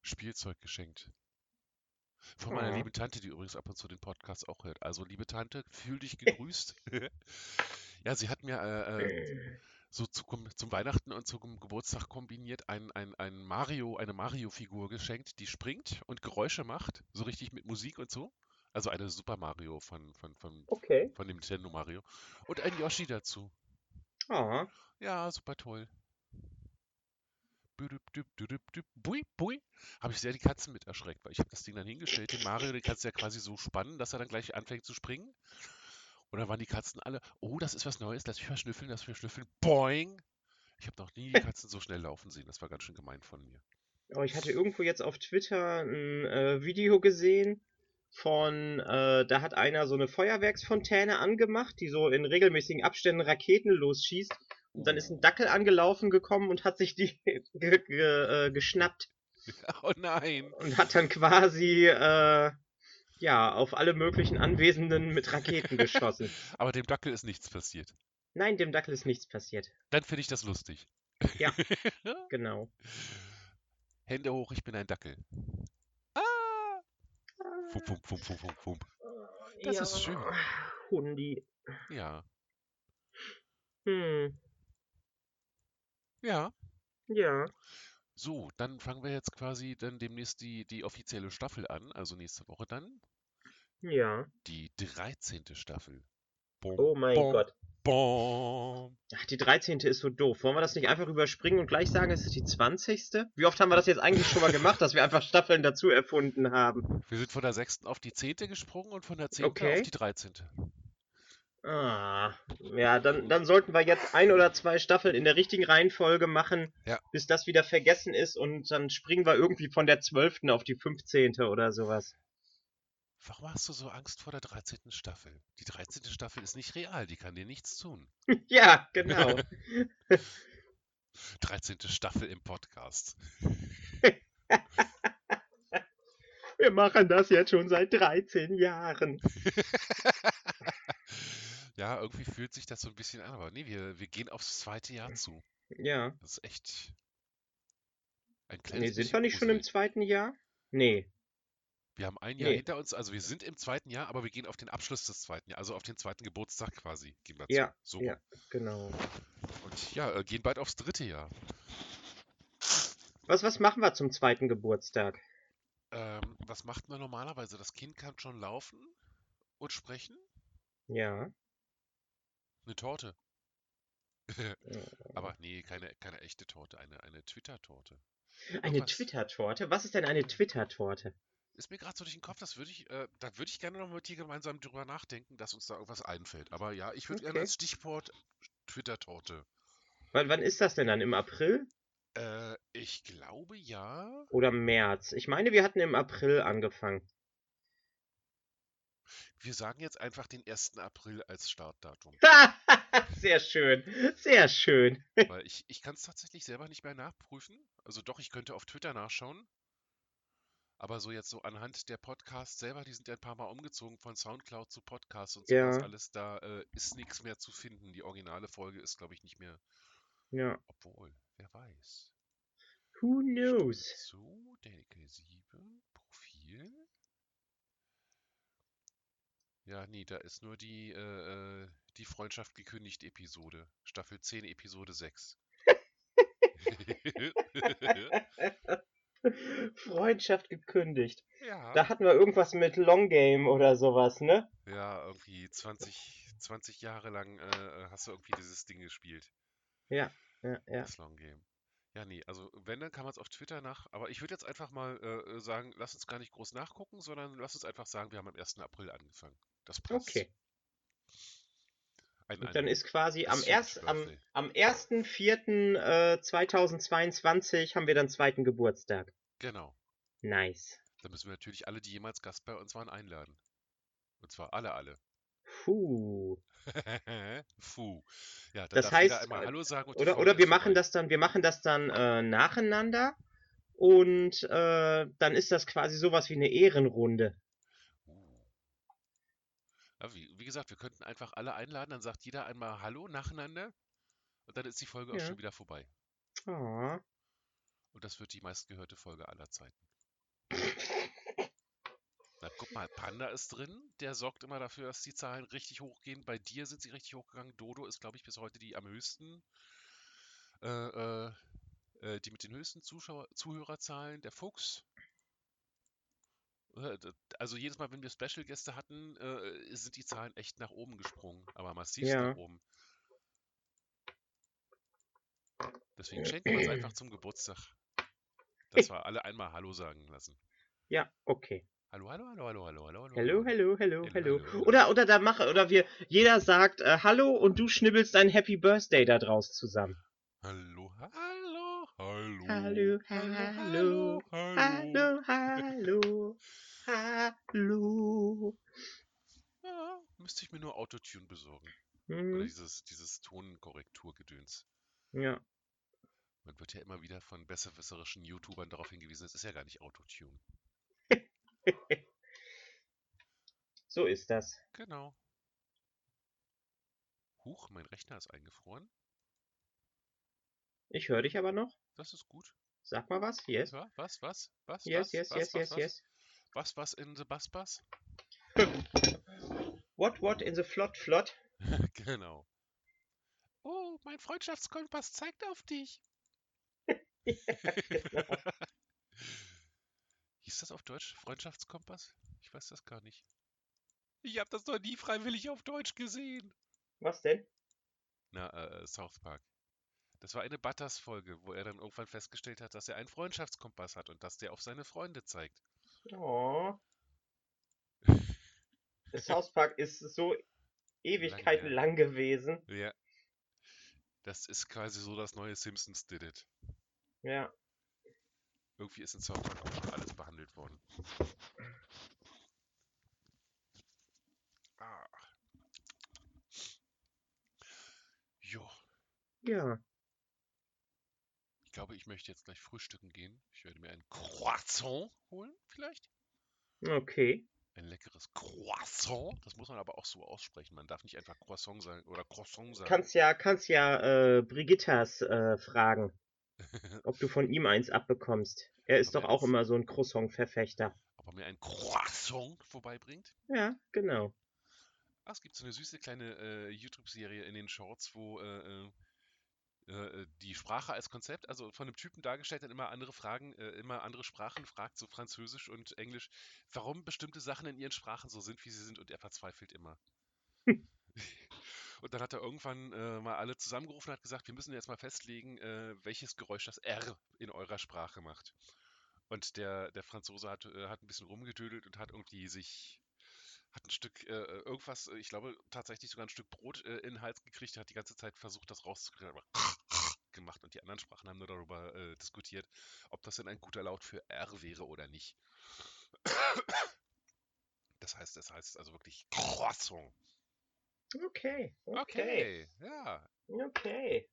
Spielzeug geschenkt. Von meiner ja. lieben Tante, die übrigens ab und zu den Podcast auch hört. Also, liebe Tante, fühl dich gegrüßt. ja, sie hat mir äh, äh, so zu, zum Weihnachten und zum Geburtstag kombiniert ein, ein, ein Mario, eine Mario-Figur geschenkt, die springt und Geräusche macht, so richtig mit Musik und so. Also eine Super Mario von, von, von, okay. von dem Nintendo Mario. Und ein Yoshi dazu. Ah. Ja, super toll. Bui, bui. Habe ich sehr die Katzen mit erschreckt, weil ich habe das Ding dann hingestellt, den Mario, den kannst du ja quasi so spannen, dass er dann gleich anfängt zu springen. Und dann waren die Katzen alle, oh, das ist was Neues, lass mich mal schnüffeln, lass mich mal schnüffeln. Boing! Ich habe noch nie die Katzen so schnell laufen sehen. Das war ganz schön gemein von mir. Oh, ich hatte irgendwo jetzt auf Twitter ein äh, Video gesehen von, äh, da hat einer so eine Feuerwerksfontäne angemacht, die so in regelmäßigen Abständen Raketen losschießt. Und dann ist ein Dackel angelaufen gekommen und hat sich die äh, geschnappt. Oh nein. Und hat dann quasi äh, ja, auf alle möglichen Anwesenden mit Raketen geschossen. Aber dem Dackel ist nichts passiert. Nein, dem Dackel ist nichts passiert. Dann finde ich das lustig. Ja, genau. Hände hoch, ich bin ein Dackel. Ah! Fump, fump, fump, fump, fump, fump. Das ja, ist schön. Hundi. Ja. Hm. Ja. Ja. So, dann fangen wir jetzt quasi dann demnächst die, die offizielle Staffel an, also nächste Woche dann. Ja. Die 13. Staffel. Bom, oh mein bom, Gott. Bom. Ach, die 13. ist so doof. Wollen wir das nicht einfach überspringen und gleich sagen, es ist die 20.? Wie oft haben wir das jetzt eigentlich schon mal gemacht, dass wir einfach Staffeln dazu erfunden haben? Wir sind von der 6. auf die 10. gesprungen und von der 10. Okay. auf die 13. Ah, ja, dann, dann sollten wir jetzt ein oder zwei Staffeln in der richtigen Reihenfolge machen, ja. bis das wieder vergessen ist und dann springen wir irgendwie von der 12. auf die 15. oder sowas. Warum hast du so Angst vor der 13. Staffel? Die 13. Staffel ist nicht real, die kann dir nichts tun. ja, genau. 13. Staffel im Podcast. Wir machen das jetzt schon seit 13 Jahren. Ja, irgendwie fühlt sich das so ein bisschen an, aber nee, wir, wir gehen aufs zweite Jahr zu. Ja. Das ist echt ein kleines Nee, sind wir nicht schon im zweiten Jahr? Nee. Wir haben ein Jahr nee. hinter uns, also wir sind im zweiten Jahr, aber wir gehen auf den Abschluss des zweiten Jahres, also auf den zweiten Geburtstag quasi, gehen wir ja, zu. So. Ja, genau. Und ja, äh, gehen bald aufs dritte Jahr. Was, was machen wir zum zweiten Geburtstag? Ähm, was macht man normalerweise? Das Kind kann schon laufen und sprechen? Ja. Eine Torte. Aber nee, keine, keine echte Torte, eine, eine Twitter-Torte. Eine Twitter-Torte? Was ist denn eine Twitter-Torte? Ist mir gerade so durch den Kopf, das würde ich, äh, da würde ich gerne noch mit dir gemeinsam drüber nachdenken, dass uns da irgendwas einfällt. Aber ja, ich würde okay. gerne als Stichwort Twitter-Torte. Wann, wann ist das denn dann? Im April? Äh, ich glaube ja. Oder März. Ich meine, wir hatten im April angefangen. Wir sagen jetzt einfach den 1. April als Startdatum. sehr schön, sehr schön. Weil ich, ich kann es tatsächlich selber nicht mehr nachprüfen. Also doch, ich könnte auf Twitter nachschauen. Aber so jetzt so anhand der Podcasts selber, die sind ja ein paar Mal umgezogen von Soundcloud zu Podcast und sowas Ja. alles, da äh, ist nichts mehr zu finden. Die originale Folge ist, glaube ich, nicht mehr. Ja. Obwohl, wer weiß. Who knows? So, Denke 7, Profil. Ja, nee, da ist nur die, äh, äh, die Freundschaft gekündigt Episode. Staffel 10, Episode 6. Freundschaft gekündigt. ja. Da hatten wir irgendwas mit Long Game oder sowas, ne? Ja, irgendwie 20, 20 Jahre lang äh, hast du irgendwie dieses Ding gespielt. Ja, ja, ja. Das Long Game. Ja, nee, also wenn, dann kann man es auf Twitter nach. Aber ich würde jetzt einfach mal äh, sagen, lass uns gar nicht groß nachgucken, sondern lass uns einfach sagen, wir haben am 1. April angefangen. Das passt. Okay. Ein, Und ein, dann ist quasi am, erst, am, am 1.4.2022 haben wir dann zweiten Geburtstag. Genau. Nice. Da müssen wir natürlich alle, die jemals Gast bei uns waren, einladen. Und zwar alle, alle. Puh. Puh. Ja, da Das heißt, äh, Hallo sagen Oder, oder wir machen das dann, wir machen das dann äh, nacheinander und äh, dann ist das quasi sowas wie eine Ehrenrunde. Ja, wie, wie gesagt, wir könnten einfach alle einladen, dann sagt jeder einmal Hallo nacheinander und dann ist die Folge auch Ja. schon wieder vorbei. Oh. Und das wird die meistgehörte Folge aller Zeiten. Na, guck mal, Panda ist drin, der sorgt immer dafür, dass die Zahlen richtig hochgehen. Bei dir sind sie richtig hochgegangen. Dodo ist, glaube ich, bis heute die am höchsten, äh, äh, äh, die mit den höchsten Zuschauer, Zuhörerzahlen. Der Fuchs. Äh, Also jedes Mal, wenn wir Special-Gäste hatten, äh, sind die Zahlen echt nach oben gesprungen, aber massiv Ja. nach oben. Deswegen schenken wir uns einfach zum Geburtstag, dass wir alle einmal Hallo sagen lassen. Ja, okay. Hallo, hallo, hallo, hallo, hallo, hallo, hallo. Hallo, hallo, hallo, Hallo, hallo. hallo, hallo. Oder, oder da mache, oder wir, jeder sagt äh, Hallo und du schnibbelst ein Happy Birthday da draus zusammen. Hallo, hallo, hallo. Hallo, hallo, Hallo, hallo, hallo. Ja, müsste ich mir nur Autotune besorgen. Oder Hm, dieses, dieses Tonkorrekturgedöns. ja, Man wird ja immer wieder von besserwisserischen YouTubern darauf hingewiesen, es ist ja gar nicht Autotune. so ist das. Genau. Huch, mein Rechner ist eingefroren. Ich höre dich aber noch. Das ist gut. Sag mal was. Yes. Ja, was, was, was, Yes, was, yes, was, yes, was, yes, was, yes. was, was in the Bus Bus? What, what in the flot, flot? genau. Oh, mein Freundschaftskompass zeigt auf dich. genau. Hieß das auf Deutsch Freundschaftskompass? Ich weiß das gar nicht. Ich habe das noch nie freiwillig auf Deutsch gesehen. Was denn? Na, äh, South Park. Das war eine Butters-Folge, wo er dann irgendwann festgestellt hat, dass er einen Freundschaftskompass hat und dass der auf seine Freunde zeigt. Oh. Das South Park ist so Ewigkeiten her. lang gewesen. Ja. Das ist quasi so das neue Simpsons did it. Ja. Irgendwie ist in South Park auch schon alles behandelt worden. Ah. Jo, Ja. Ich glaube, ich möchte jetzt gleich frühstücken gehen. Ich werde mir ein Croissant holen, vielleicht. Okay. Ein leckeres Croissant. Das muss man aber auch so aussprechen. Man darf nicht einfach Croissant sagen oder Croissant sagen. Kannst ja, kannst ja äh, Brigittas äh, fragen, ob du von ihm eins abbekommst. Er ist Aber doch auch immer so ein Croissant-Verfechter. Ob er mir ein Croissant vorbeibringt? Ja, genau. Ah, es gibt so eine süße kleine äh, YouTube-Serie in den Shorts, wo äh, äh, die Sprache als Konzept, also von einem Typen dargestellt, dann immer andere Fragen, äh, immer andere Sprachen fragt, so Französisch und Englisch, warum bestimmte Sachen in ihren Sprachen so sind, wie sie sind, und er verzweifelt immer. Und dann hat er irgendwann äh, mal alle zusammengerufen und hat gesagt, wir müssen jetzt mal festlegen, äh, welches Geräusch das R in eurer Sprache macht. Und der, der Franzose hat, äh, hat ein bisschen rumgedödelt und hat irgendwie sich, hat ein Stück, äh, irgendwas, äh, ich glaube tatsächlich sogar ein Stück Brot äh, in den Hals gekriegt, hat die ganze Zeit versucht, das rauszukriegen, aber gemacht und die anderen Sprachen haben nur darüber äh, diskutiert, ob das denn ein guter Laut für R wäre oder nicht. Das heißt, es heißt also wirklich Croissant. Okay, okay. Okay, ja. Okay.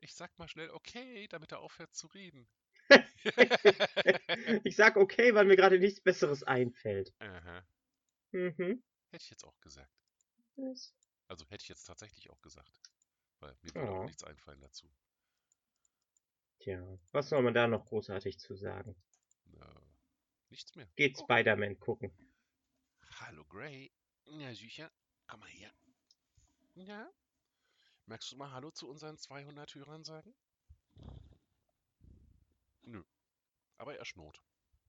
Ich sag mal schnell okay, damit er aufhört zu reden. Ich sag okay, weil mir gerade nichts Besseres einfällt. Aha. Mhm. Hätte ich jetzt auch gesagt. Also hätte ich jetzt tatsächlich auch gesagt. Weil mir würde Ja. auch nichts einfallen dazu. Tja, was soll man da noch großartig zu sagen? Äh, nichts mehr. Geht Oh, Spider-Man gucken. hallo Gray. Ja, sicher. Komm mal her. Ja? Magst du mal Hallo zu unseren 200 Hörern sagen? Nö. Aber er schnurrt.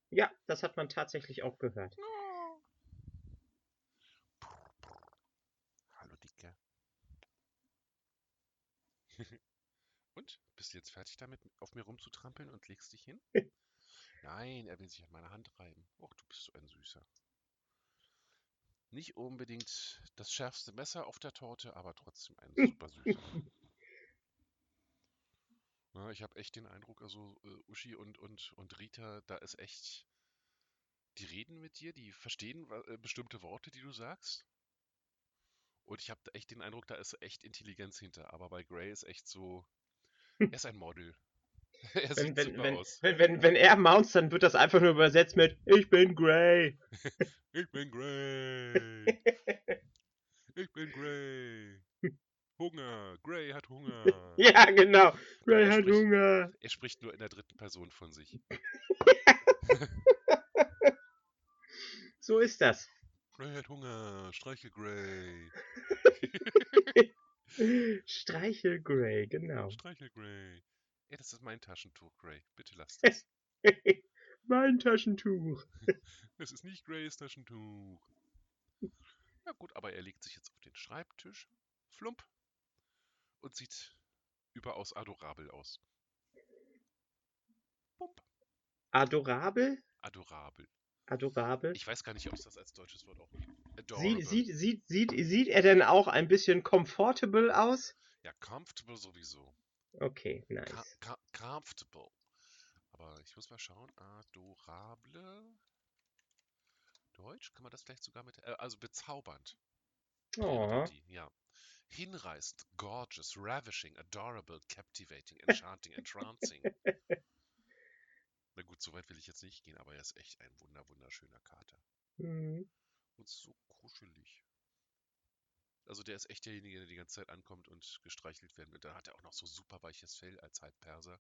Ja, das hat man tatsächlich auch gehört. Hallo Dicker. Und? Bist du jetzt fertig damit, auf mir rumzutrampeln und legst dich hin? Nein, er will sich an meine Hand reiben. Och, du bist so ein Süßer. Nicht unbedingt das schärfste Messer auf der Torte, aber trotzdem ein super Süßer. Ja, ich habe echt den Eindruck, also äh, Uschi und, und, und Rita, da ist echt, die reden mit dir, die verstehen äh, bestimmte Worte, die du sagst. Und ich habe echt den Eindruck, da ist echt Intelligenz hinter. Aber bei Gray ist echt so, er ist ein Model. er Wenn, wenn, wenn, wenn, wenn, wenn er mounts, dann wird das einfach nur übersetzt mit Ich bin Grey. Ich bin Gray. Ich bin Gray. Hunger. Gray hat Hunger. Ja, genau. Grey hat spricht- Hunger. Er spricht nur in der dritten Person von sich. So ist das. Gray hat Hunger. Streiche Gray. Streichel Grey, genau. Streiche Gray. Ey, das ist mein Taschentuch, Gray. Bitte lass das. mein Taschentuch. Es ist nicht Grays Taschentuch. Ja gut, aber er legt sich jetzt auf den Schreibtisch. Flump. Und sieht überaus adorabel aus. Pump. Adorabel? Adorabel. Adorabel. Ich weiß gar nicht, ob es das als deutsches Wort auch gibt. Sie, Adorable. sieht, sieht, sieht, sieht er denn auch ein bisschen comfortable aus? Ja, comfortable sowieso. Okay, Ka nice. ka comfortable. Aber ich muss mal schauen. Adorable. Deutsch? Kann man das vielleicht sogar mit. Äh, also bezaubernd. Oh, Ja. Hinreißend, gorgeous, ravishing, adorable, captivating, enchanting, entrancing. Na gut, so weit will ich jetzt nicht gehen, aber er ist echt ein wunder, wunderschöner Kater. hm. Und so kuschelig. Also der ist echt derjenige, der die ganze Zeit ankommt und gestreichelt werden will. Da hat er auch noch so super weiches Fell als Halbperser.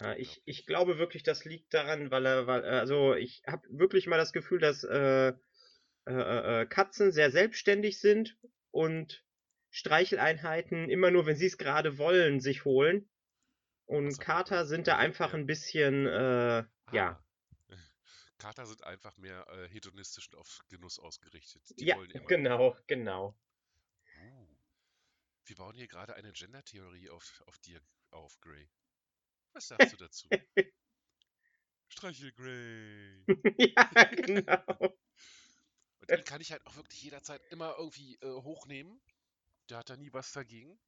Ja, ich, ich glaube wirklich, das liegt daran, weil er, weil, äh, also ich habe wirklich mal das Gefühl, dass äh, äh, äh, Katzen sehr selbstständig sind und Streicheleinheiten immer nur, wenn sie es gerade wollen, sich holen. Und aber Kater sind da einfach ein bisschen, äh, ja. Kater sind einfach mehr äh, hedonistisch und auf Genuss ausgerichtet. Die ja, wollen immer. genau, genau. Uh. Wir bauen hier gerade eine Gender-Theorie auf, auf dir auf, Gray. Was sagst du dazu? Streichel Gray. ja, genau. Und den kann ich halt auch wirklich jederzeit immer irgendwie äh, hochnehmen. Der hat da nie was dagegen.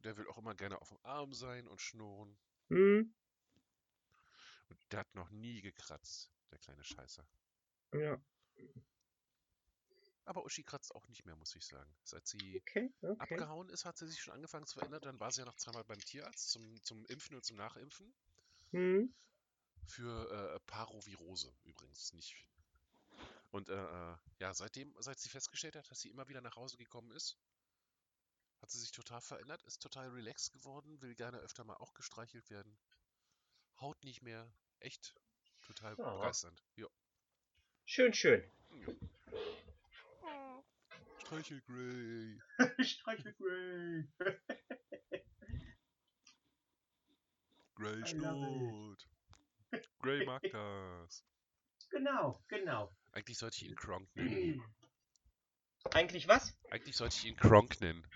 Und der will auch immer gerne auf dem Arm sein und schnurren. Hm, Und der hat noch nie gekratzt, der kleine Scheißer. ja, Aber Uschi kratzt auch nicht mehr, muss ich sagen. Seit sie okay, okay. abgehauen ist, hat sie sich schon angefangen zu verändern. Dann war sie ja noch zweimal beim Tierarzt zum, zum Impfen und zum Nachimpfen. Hm, Für äh, Parovirose übrigens, nicht. Und äh, äh, ja, seitdem, seit sie festgestellt hat, dass sie immer wieder nach Hause gekommen ist, hat sie sich total verändert, ist total relaxed geworden, will gerne öfter mal auch gestreichelt werden. Haut nicht mehr. Echt total Ja. begeisternd. Ja. schön, schön. Streichel Gray. Streichel Grey. Love schnurrt. Gray mag das. Genau, genau. Eigentlich sollte ich ihn Kronk nennen. Eigentlich was? Eigentlich sollte ich ihn Kronk nennen.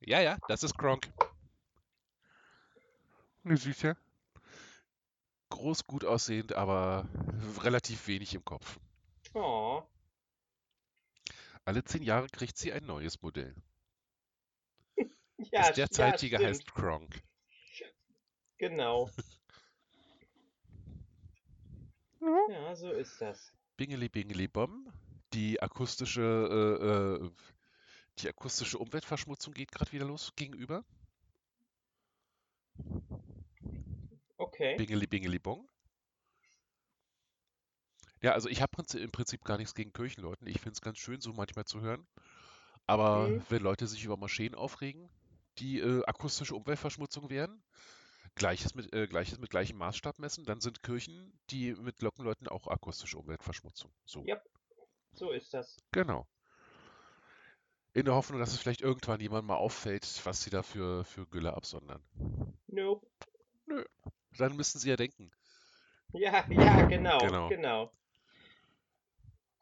Ja, ja, das ist Kronk. Ne, sicher. Groß, gut aussehend, aber relativ wenig im Kopf. Oh. Alle zehn Jahre kriegt sie ein neues Modell. Ja, das derzeitige ja, heißt Kronk. Genau. Ja, so ist das. Bingeli Bingeli Bom. Die akustische, äh, äh, die akustische Umweltverschmutzung geht gerade wieder los gegenüber. Okay. Bingeli Bingeli Bong. Ja, also ich habe im Prinzip gar nichts gegen Kirchenleuten. Ich finde es ganz schön, so manchmal zu hören. Aber Mhm. wenn Leute sich über Moscheen aufregen, die äh, akustische Umweltverschmutzung wären, Gleiches mit, äh, Gleiches mit gleichem Maßstab messen, dann sind Kirchen, die mit Glockenleuten auch akustische Umweltverschmutzung. So. Ja. So ist das. Genau. In der Hoffnung, dass es vielleicht irgendwann jemand mal auffällt, was sie da für, für Gülle absondern. Nope. Dann müssen sie ja denken. Ja, ja, genau, Genau. genau.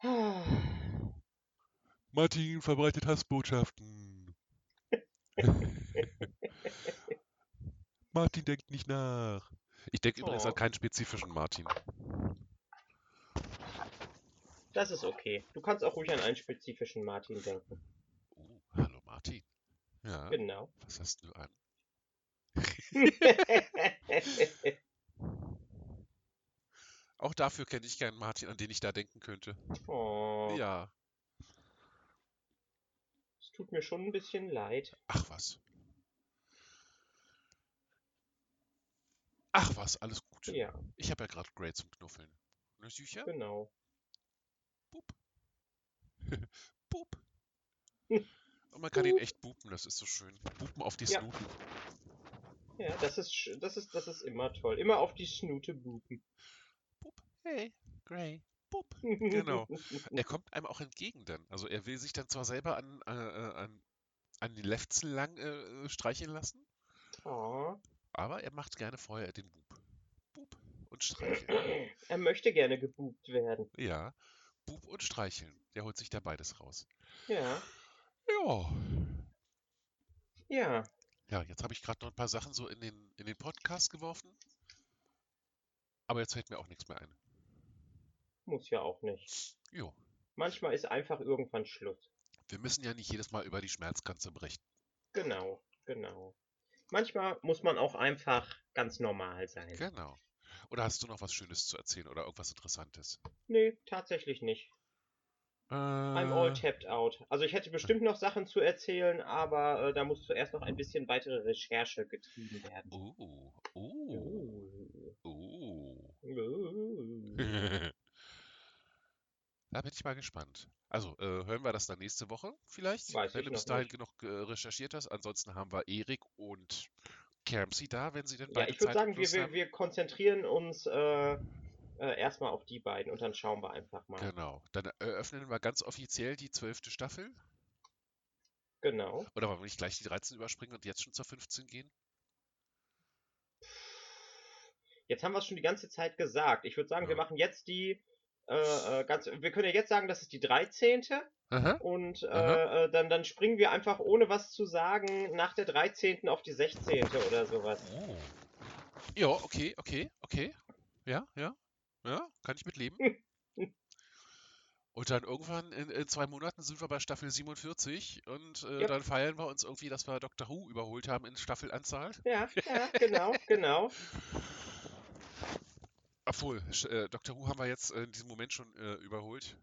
Martin verbreitet Hassbotschaften. Martin denkt nicht nach. Ich denke übrigens Oh. an keinen spezifischen Martin. Das ist okay. Du kannst auch ruhig an einen spezifischen Martin denken. Martin. Ja, Genau. was hast du an? Auch dafür kenne ich keinen Martin, an den ich da denken könnte. oh, Ja, es tut mir schon ein bisschen leid. ach was. Ach was, alles gut. Ja, Ich habe ja gerade Grey zum Knuffeln. Ne, Sücher? genau. Boop. Boop. Und man kann ihn echt bupen, das ist so schön. Bupen auf die Ja. Snuten. Ja, das ist, das ist, das ist immer toll. Immer auf die Schnute bupen. Boop. Hey, Grey. Boop. Genau. Er kommt einem auch entgegen dann. Also er will sich dann zwar selber an, äh, äh, an, an den Lefzen lang äh, streicheln lassen, Oh. aber er macht gerne vorher den Boop. Boop und streicheln. Er möchte gerne gebupt werden. Ja, Boop und streicheln. Der holt sich da beides raus. Ja, Ja. ja. Ja, jetzt habe ich gerade noch ein paar Sachen so in den, in den Podcast geworfen. Aber jetzt fällt mir auch nichts mehr ein. Muss ja auch nicht. Jo, Manchmal ist einfach irgendwann Schluss. wir müssen ja nicht jedes Mal über die Schmerzgrenze berichten. Genau, genau. Manchmal muss man auch einfach ganz normal sein. Genau. Oder hast du noch was Schönes zu erzählen oder irgendwas Interessantes? Nee, tatsächlich nicht. I'm all Äh, tapped out. Also ich hätte bestimmt noch Sachen zu erzählen, aber äh, da muss zuerst noch ein bisschen weitere Recherche getrieben werden. oh, oh, oh. uh. Da bin ich mal gespannt. Also, äh, hören wir das dann nächste Woche vielleicht, Weiß wenn du bis dahin nicht. genug äh, recherchiert hast. Ansonsten haben wir Erik und Kermsey da, wenn sie denn Ja, beide ich würde sagen, wir, wir, wir konzentrieren uns äh, äh, erstmal auf die beiden und dann schauen wir einfach mal. Genau. Dann eröffnen wir ganz offiziell die zwölfte Staffel. Genau. Oder wollen wir nicht gleich die 13 überspringen und jetzt schon zur 15 gehen? Jetzt haben wir es schon die ganze Zeit gesagt. Ich würde sagen, wir Ja. machen jetzt die äh, äh, ganz. Wir können ja jetzt sagen, das ist die 13. Aha. Und äh, Aha. äh, dann, dann springen wir einfach, ohne was zu sagen, nach der 13. auf die 16. oder sowas. Oh. Ja, okay, okay, okay. Ja, ja, ja, kann ich mitleben. Und dann irgendwann in, in zwei Monaten sind wir bei Staffel 47 und äh, Ja. dann feiern wir uns irgendwie, dass wir Doctor Who überholt haben in Staffelanzahl. Ja, ja, genau, genau. Obwohl, äh, Doctor Who haben wir jetzt in diesem Moment schon äh, überholt.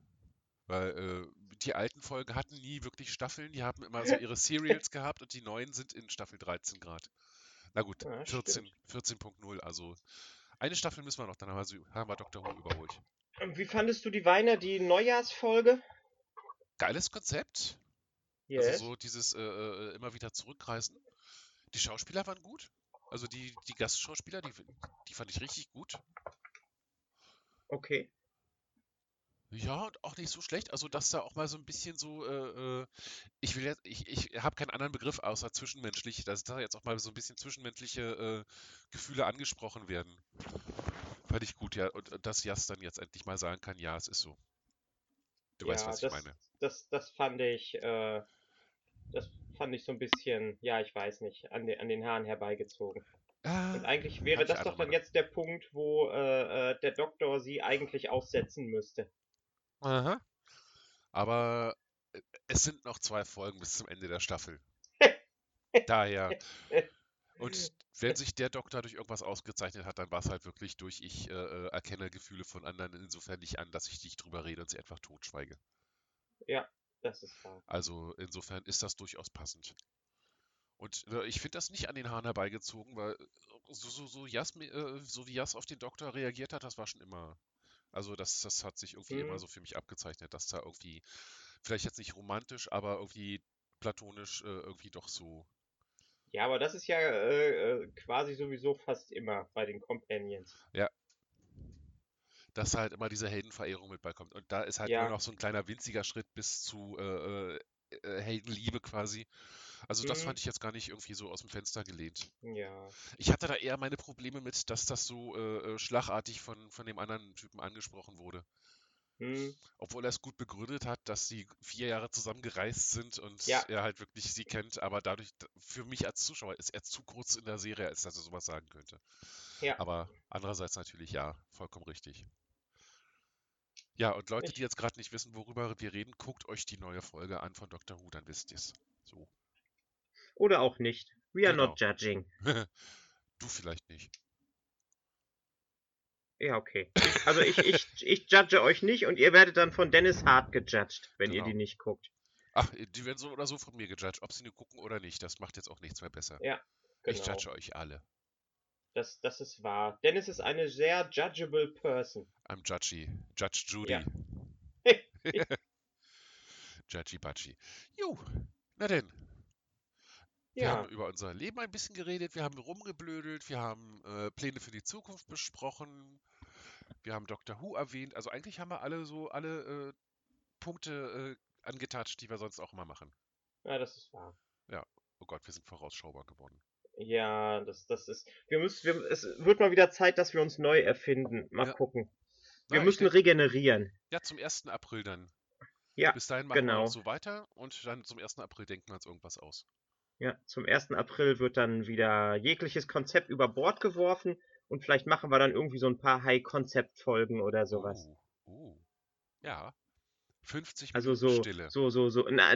Weil äh, die alten Folgen hatten nie wirklich Staffeln, die haben immer so ihre Serials gehabt und die neuen sind in Staffel 13 Grad. Na gut, Ja, 14, 14.0, also eine Staffel müssen wir noch, dann haben wir, haben wir Doctor Who überholt. Und Wie fandest du die Weiner, die Neujahrsfolge? Geiles Konzept. Yes. Also so dieses äh, äh, immer wieder zurückreisen. Die Schauspieler waren gut. Also die, die Gastschauspieler, die, die fand ich richtig gut. Okay. Ja, und auch nicht so schlecht. Also, dass da auch mal so ein bisschen so, äh, äh, ich will jetzt, ich, ich habe keinen anderen Begriff außer zwischenmenschlich, dass da jetzt auch mal so ein bisschen zwischenmenschliche äh, Gefühle angesprochen werden. Fand ich gut, ja. Und, und dass Jas dann jetzt endlich mal sagen kann, ja, es ist so. Du weißt, ja, was ich das, meine. Das, das fand ich, äh, das fand ich so ein bisschen, ja, ich weiß nicht, an, den an den Haaren herbeigezogen. Ah, Und eigentlich wäre ich das doch dann jetzt der Punkt, wo äh, äh, der Doktor sie eigentlich aussetzen müsste. Aha. Aber äh, es sind noch zwei Folgen bis zum Ende der Staffel. Daher. Und wenn sich der Doktor durch irgendwas ausgezeichnet hat, dann war es halt wirklich durch, ich äh, äh, erkenne Gefühle von anderen insofern nicht an, dass ich nicht drüber rede und sie einfach totschweige. Ja, das ist wahr. Also insofern ist das durchaus passend. Und äh, ich finde das nicht an den Haaren herbeigezogen, weil so, so, so, Jas, äh, so wie Jas auf den Doktor reagiert hat, das war schon immer. Also das, das hat sich irgendwie Mhm. immer so für mich abgezeichnet, dass da irgendwie, vielleicht jetzt nicht romantisch, aber irgendwie platonisch äh, irgendwie doch so. Ja, aber das ist ja äh, äh, quasi sowieso fast immer bei den Companions. dass halt immer diese Heldenverehrung mit beikommt. Und da ist halt Ja. nur noch so ein kleiner winziger Schritt bis zu äh, äh, äh, Heldenliebe quasi. Also das Mhm. fand ich jetzt gar nicht irgendwie so aus dem Fenster gelehnt. Ja. Ich hatte da eher meine Probleme mit, dass das so äh, äh, schlagartig von, von dem anderen Typen angesprochen wurde. Hm. Obwohl er es gut begründet hat, dass sie vier Jahre zusammen gereist sind und Ja. er halt wirklich sie kennt, aber dadurch, für mich als Zuschauer ist er zu kurz in der Serie, als dass er sowas sagen könnte. Ja. Aber andererseits natürlich ja, vollkommen richtig. Ja, und Leute, die jetzt gerade nicht wissen, worüber wir reden, guckt euch die neue Folge an von Doctor Who, dann wisst ihr es. So. Oder auch nicht. We are not Genau. judging. du vielleicht nicht. Ja, okay. Also ich, ich, ich judge euch nicht und ihr werdet dann von Dennis Hart gejudged, wenn ihr Genau. die nicht guckt. Ach, die werden so oder so von mir gejudged, ob sie nur gucken oder nicht. Das macht jetzt auch nichts mehr besser. Ja, Ich Genau. judge euch alle. Das, das ist wahr. Dennis ist eine sehr judgeable person. I'm Judgy. Judge Judy. Ja. Judgy Budgy. Jo, na denn. Wir Ja, haben über unser Leben ein bisschen geredet, wir haben rumgeblödelt, wir haben äh, Pläne für die Zukunft besprochen, wir haben Doctor Who erwähnt. Also eigentlich haben wir alle so alle äh, Punkte äh, angetatscht, die wir sonst auch immer machen. ja, das ist wahr. Oh Gott, wir sind vorausschaubar geworden. Ja, das, das ist. Wir müssen, wir, es wird mal wieder Zeit, dass wir uns neu erfinden. Mal Ja. gucken. Na, Wir ich müssen denk- regenerieren. Ja, zum 1. April dann. Ja, Bis dahin machen wir genau. noch so weiter und dann zum 1. April denken wir uns irgendwas aus. Ja, zum 1. April wird dann wieder jegliches Konzept über Bord geworfen und vielleicht machen wir dann irgendwie so ein paar High-Concept-Folgen oder sowas. Oh, oh. Ja. 50 Also Minuten so, Stille. so, so, so, na,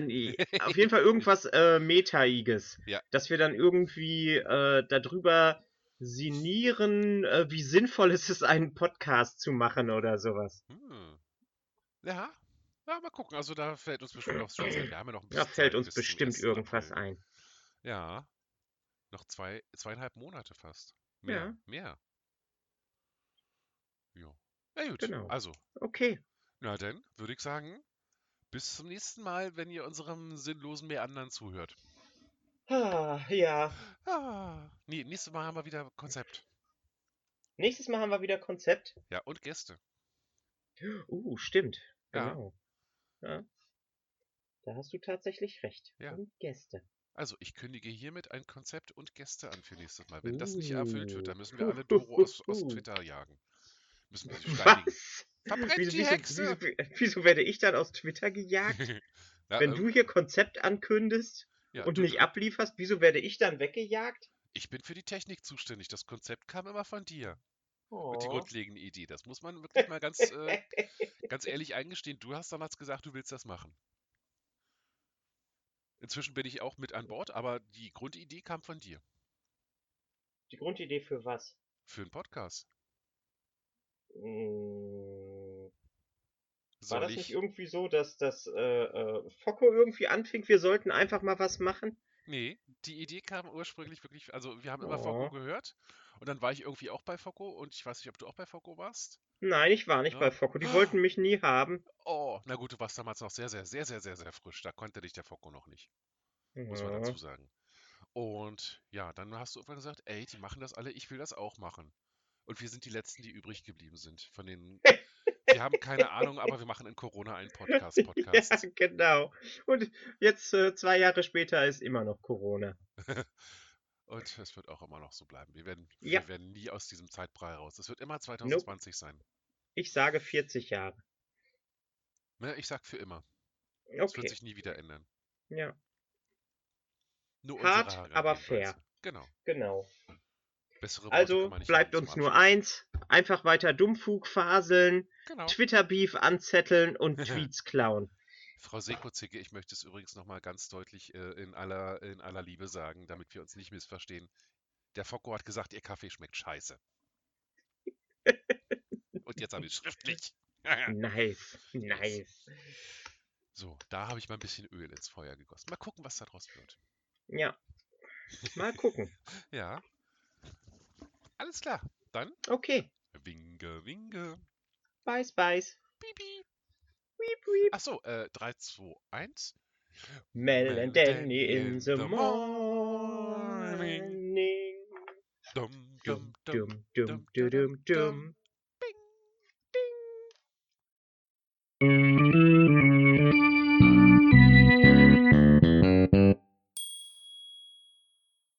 auf jeden Fall irgendwas äh, Metaiges. Ja. Dass wir dann irgendwie äh, darüber sinnieren, äh, wie sinnvoll es ist, einen Podcast zu machen oder sowas. Hm. Ja. Ja, mal gucken. Also da fällt uns bestimmt noch. Wir haben ja noch ein Da bisschen fällt Zeit uns bestimmt 1. irgendwas April. ein. Ja. Noch zwei, zweieinhalb Monate fast. Mehr. Ja. Mehr. Ja. Na gut. Genau. Also, Okay. na dann würde ich sagen, bis zum nächsten Mal, wenn ihr unserem sinnlosen Meandern zuhört. Ah, ja. Ah. Nee, nächstes Mal haben wir wieder Konzept. Nächstes Mal haben wir wieder Konzept. Ja, und Gäste. Uh, stimmt. Ja. Genau. Ja. Da hast du tatsächlich recht. Ja. Und Gäste. Also, ich kündige hiermit ein Konzept und Gäste an für nächstes Mal. Wenn das nicht erfüllt wird, dann müssen wir alle Doro aus, aus Uh. Twitter jagen. Müssen wir sie steinigen. Was? Verbrennt Wieso, die Hexe! wieso, wieso werde ich dann aus Twitter gejagt? Ja, Wenn ähm, du hier Konzept ankündigst ja, und du- nicht ablieferst, wieso werde ich dann weggejagt? Ich bin für die Technik zuständig. Das Konzept kam immer von dir. Und die Oh. grundlegende Idee. Das muss man wirklich mal ganz, äh, ganz ehrlich eingestehen. Du hast damals gesagt, du willst das machen. Inzwischen bin ich auch mit an Bord, aber die Grundidee kam von dir. Die Grundidee für was? Für einen Podcast. Hm, War das ich? nicht irgendwie so, dass das äh, äh, Focko irgendwie anfing, wir sollten einfach mal was machen? Nee, die Idee kam ursprünglich wirklich, also wir haben immer Oh. Focko gehört und dann war ich irgendwie auch bei Focko und ich weiß nicht, ob du auch bei Focko warst. Nein, ich war nicht Ja. bei Focko. Die wollten mich nie haben. Oh, na gut, du warst damals noch sehr, sehr, sehr, sehr, sehr, sehr frisch. Da konnte dich der Focko noch nicht, muss man Ja. dazu sagen. Und ja, dann hast du irgendwann gesagt, ey, die machen das alle, ich will das auch machen. Und wir sind die Letzten, die übrig geblieben sind. Von den, wir haben keine Ahnung, aber wir machen in Corona einen Podcast. Podcast. Ja, genau. Und jetzt, äh, zwei Jahre später, ist immer noch Corona. Und es wird auch immer noch so bleiben. Wir werden, Ja. wir werden nie aus diesem Zeitbrei raus. Es wird immer 2020 sein. Ich sage 40 Jahre. Ne, ich sag für immer. Es wird Okay. sich nie wieder ändern. Ja, Nur Hart, aber fair. Genau. genau. Bessere Worte Also kann man nicht bleibt uns nur eins. Einfach weiter Dummfug faseln, Genau. Twitter-Beef anzetteln und Tweets klauen. Frau Sekozicke, ich möchte es übrigens nochmal ganz deutlich äh, in, aller, in aller Liebe sagen, damit wir uns nicht missverstehen. Der Focko hat gesagt, ihr Kaffee schmeckt scheiße. Und jetzt habe ich es schriftlich. nice, nice. So, da habe ich mal ein bisschen Öl ins Feuer gegossen. Mal gucken, was daraus wird. Ja. Mal gucken. ja. Alles klar. Dann. Okay. Winge, winge. Beiß, beiß. Bibi. Weep, weep. Achso, äh, 3, 2, 1. Mel and Danny in the morning. Dum, Dum, dum, dum, dum, dum, dum. Bing, ding.